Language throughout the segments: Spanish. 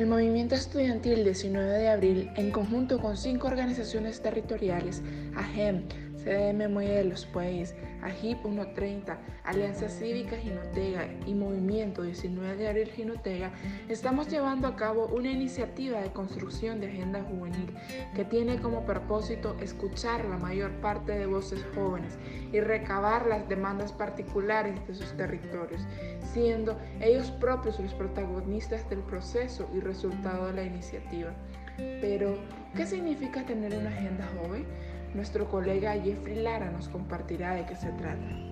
El movimiento estudiantil 19 de abril, en conjunto con cinco organizaciones territoriales, AGEM, CDM de los Pueyes, AGIP 130, Alianza Cívica Jinotega y Movimiento 19 de Abril Jinotega, estamos llevando a cabo una iniciativa de construcción de agenda juvenil que tiene como propósito escuchar la mayor parte de voces jóvenes y recabar las demandas particulares de sus territorios, siendo ellos propios los protagonistas del proceso y resultado de la iniciativa. Pero, ¿qué significa tener una agenda joven? Nuestro colega Jeffrey Lara nos compartirá de qué se trata.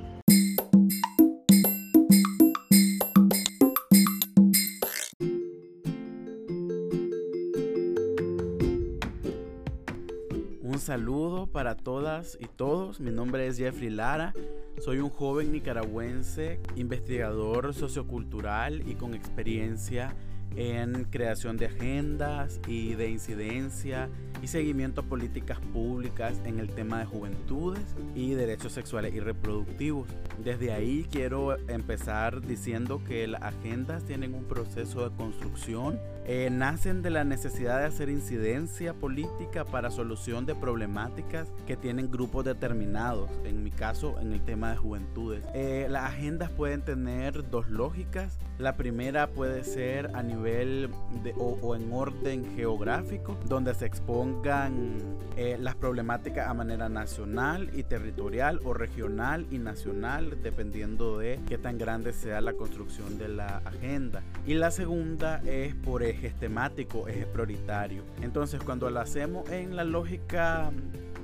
Un saludo para todas y todos. Mi nombre es Jeffrey Lara. Soy un joven nicaragüense, investigador sociocultural y con experiencia en creación de agendas y de incidencia y seguimiento a políticas públicas en el tema de juventudes y derechos sexuales y reproductivos. Desde ahí quiero empezar diciendo que las agendas tienen un proceso de construcción, eh, nacen de la necesidad de hacer incidencia política para solución de problemáticas que tienen grupos determinados, en mi caso en el tema de juventudes. Eh, las agendas pueden tener dos lógicas. La primera puede ser a nivel o, en orden geográfico, donde se expongan eh, las problemáticas a manera nacional y territorial o regional y nacional, dependiendo de qué tan grande sea la construcción de la agenda. Y la segunda es por ejes temáticos, ejes prioritarios. Entonces, cuando lo hacemos en la lógica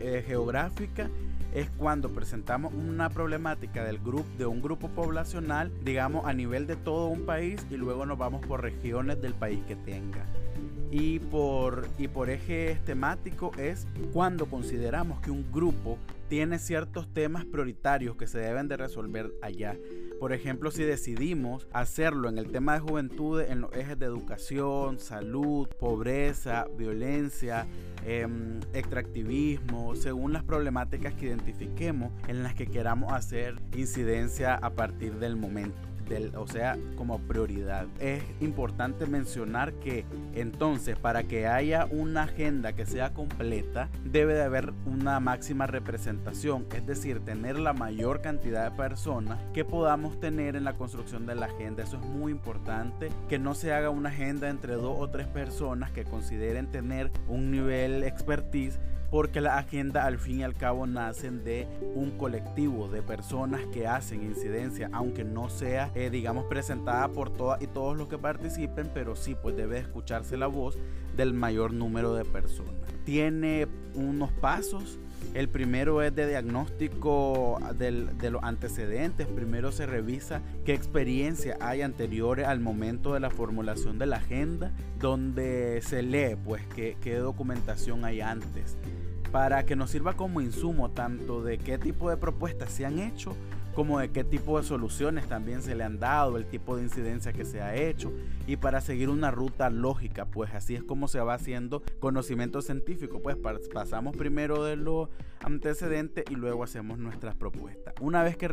eh, geográfica, es cuando presentamos una problemática del grupo de un grupo poblacional, digamos a nivel de todo un país y luego nos vamos por regiones del país que tenga. Y por, y por ejes temáticos es cuando consideramos que un grupo tiene ciertos temas prioritarios que se deben de resolver allá. Por ejemplo, si decidimos hacerlo en el tema de juventud, en los ejes de educación, salud, pobreza, violencia, em, extractivismo, según las problemáticas que identifiquemos en las que queramos hacer incidencia a partir del momento o sea, como prioridad. Es importante mencionar que entonces para que haya una agenda que sea completa, debe de haber una máxima representación, es decir, tener la mayor cantidad de personas que podamos tener en la construcción de la agenda. Eso es muy importante, que no se haga una agenda entre dos o tres personas que consideren tener un nivel expertise porque la agenda al fin y al cabo nacen de un colectivo de personas que hacen incidencia, aunque no sea, eh, digamos, presentada por todas y todos los que participen, pero sí, pues debe escucharse la voz del mayor número de personas. Tiene unos pasos. El primero es de diagnóstico de los antecedentes. Primero se revisa qué experiencia hay anteriores al momento de la formulación de la agenda, donde se lee pues qué, qué documentación hay antes para que nos sirva como insumo tanto de qué tipo de propuestas se han hecho como de qué tipo de soluciones también se le han dado, el tipo de incidencia que se ha hecho y para seguir una ruta lógica, pues así es como se va haciendo conocimiento científico, pues pasamos primero de lo antecedentes y luego hacemos nuestras propuestas. Una vez que,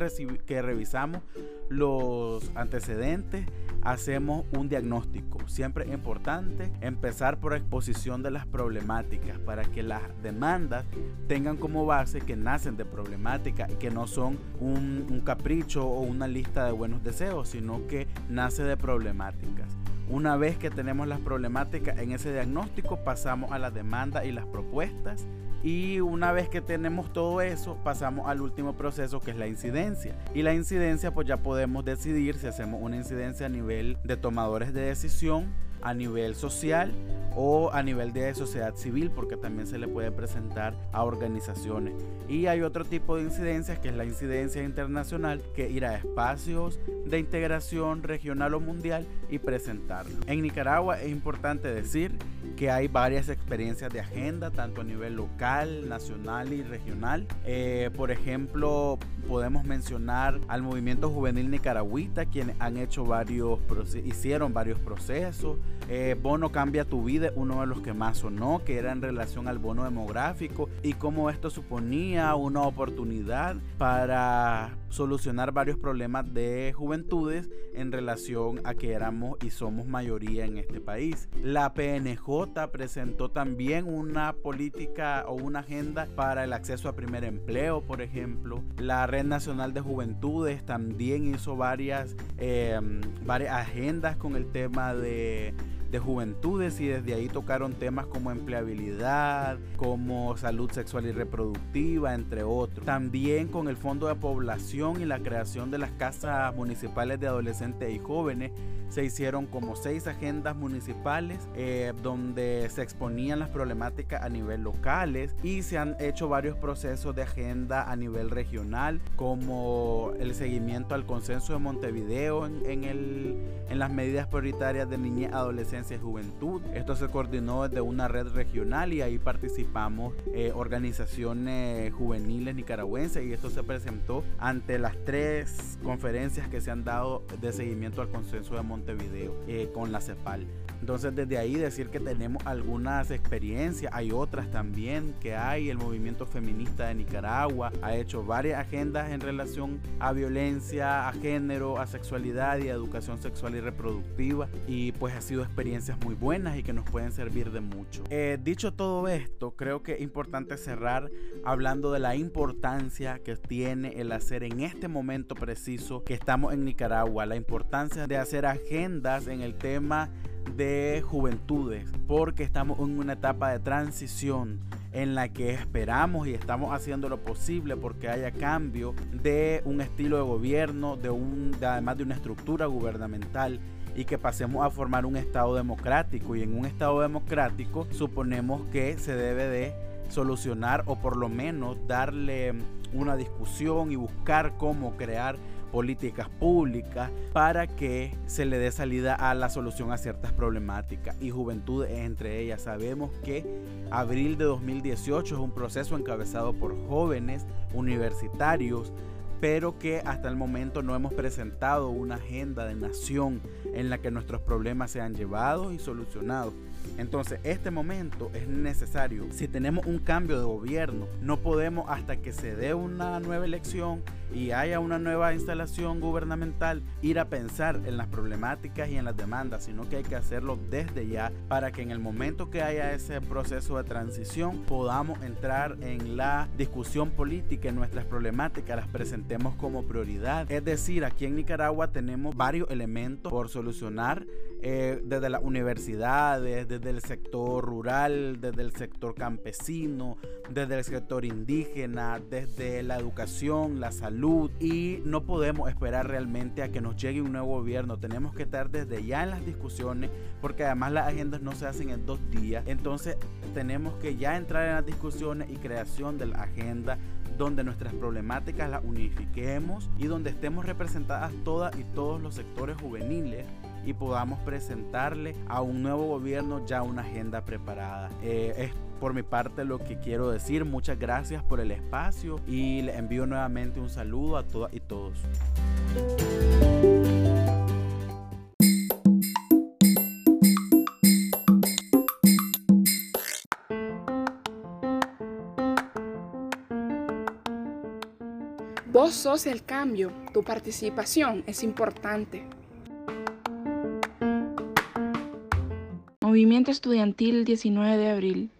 que revisamos los antecedentes, hacemos un diagnóstico. Siempre es importante empezar por exposición de las problemáticas para que las demandas tengan como base que nacen de problemáticas y que no son un, un capricho o una lista de buenos deseos, sino que nace de problemáticas. Una vez que tenemos las problemáticas en ese diagnóstico, pasamos a la demanda y las propuestas y una vez que tenemos todo eso, pasamos al último proceso que es la incidencia. Y la incidencia pues ya podemos decidir si hacemos una incidencia a nivel de tomadores de decisión, a nivel social o a nivel de sociedad civil, porque también se le puede presentar a organizaciones. Y hay otro tipo de incidencias, que es la incidencia internacional, que ir a espacios de integración regional o mundial y presentarlo. En Nicaragua es importante decir que hay varias experiencias de agenda, tanto a nivel local, nacional y regional. Eh, por ejemplo, podemos mencionar al movimiento juvenil nicaragüita, quienes han hecho varios, hicieron varios procesos. Eh, bono Cambia tu vida, uno de los que más sonó, que era en relación al bono demográfico y cómo esto suponía una oportunidad para solucionar varios problemas de juventudes en relación a que éramos y somos mayoría en este país. La PNJ presentó también una política o una agenda para el acceso a primer empleo, por ejemplo. La Red Nacional de Juventudes también hizo varias, eh, varias agendas con el tema de de juventudes y desde ahí tocaron temas como empleabilidad, como salud sexual y reproductiva, entre otros. También con el Fondo de Población y la creación de las casas municipales de adolescentes y jóvenes se hicieron como seis agendas municipales eh, donde se exponían las problemáticas a nivel locales y se han hecho varios procesos de agenda a nivel regional como el seguimiento al consenso de Montevideo en, el, en las medidas prioritarias de niñez, adolescencia juventud. Esto se coordinó desde una red regional y ahí participamos eh, organizaciones juveniles nicaragüenses y esto se presentó ante las tres conferencias que se han dado de seguimiento al consenso de Montevideo eh, con la CEPAL. Entonces desde ahí decir que tenemos algunas experiencias, hay otras también que hay, el movimiento feminista de Nicaragua ha hecho varias agendas en relación a violencia, a género, a sexualidad y a educación sexual y reproductiva y pues ha sido experiencias muy buenas y que nos pueden servir de mucho. Eh, dicho todo esto, creo que es importante cerrar hablando de la importancia que tiene el hacer en este momento preciso que estamos en Nicaragua, la importancia de hacer agendas en el tema de juventudes, porque estamos en una etapa de transición en la que esperamos y estamos haciendo lo posible porque haya cambio de un estilo de gobierno, de un, además de una estructura gubernamental y que pasemos a formar un Estado democrático. Y en un Estado democrático suponemos que se debe de solucionar o por lo menos darle una discusión y buscar cómo crear políticas públicas para que se le dé salida a la solución a ciertas problemáticas y juventud entre ellas. Sabemos que abril de 2018 es un proceso encabezado por jóvenes universitarios pero que hasta el momento no hemos presentado una agenda de nación en la que nuestros problemas sean llevados y solucionados. Entonces, este momento es necesario. Si tenemos un cambio de gobierno, no podemos hasta que se dé una nueva elección y haya una nueva instalación gubernamental ir a pensar en las problemáticas y en las demandas, sino que hay que hacerlo desde ya para que en el momento que haya ese proceso de transición podamos entrar en la discusión política y nuestras problemáticas las presentemos como prioridad. Es decir, aquí en Nicaragua tenemos varios elementos por solucionar eh, desde las universidades, desde el sector rural, desde el sector campesino, desde el sector indígena, desde la educación, la salud y no podemos esperar realmente a que nos llegue un nuevo gobierno. Tenemos que estar desde ya en las discusiones porque además las agendas no se hacen en dos días. Entonces tenemos que ya entrar en las discusiones y creación de la agenda donde nuestras problemáticas las unifiquemos y donde estemos representadas todas y todos los sectores juveniles y podamos presentarle a un nuevo gobierno ya una agenda preparada. Eh, es por mi parte lo que quiero decir. Muchas gracias por el espacio y le envío nuevamente un saludo a todas y todos. Vos sos el cambio, tu participación es importante. Movimiento Estudiantil 19 de abril.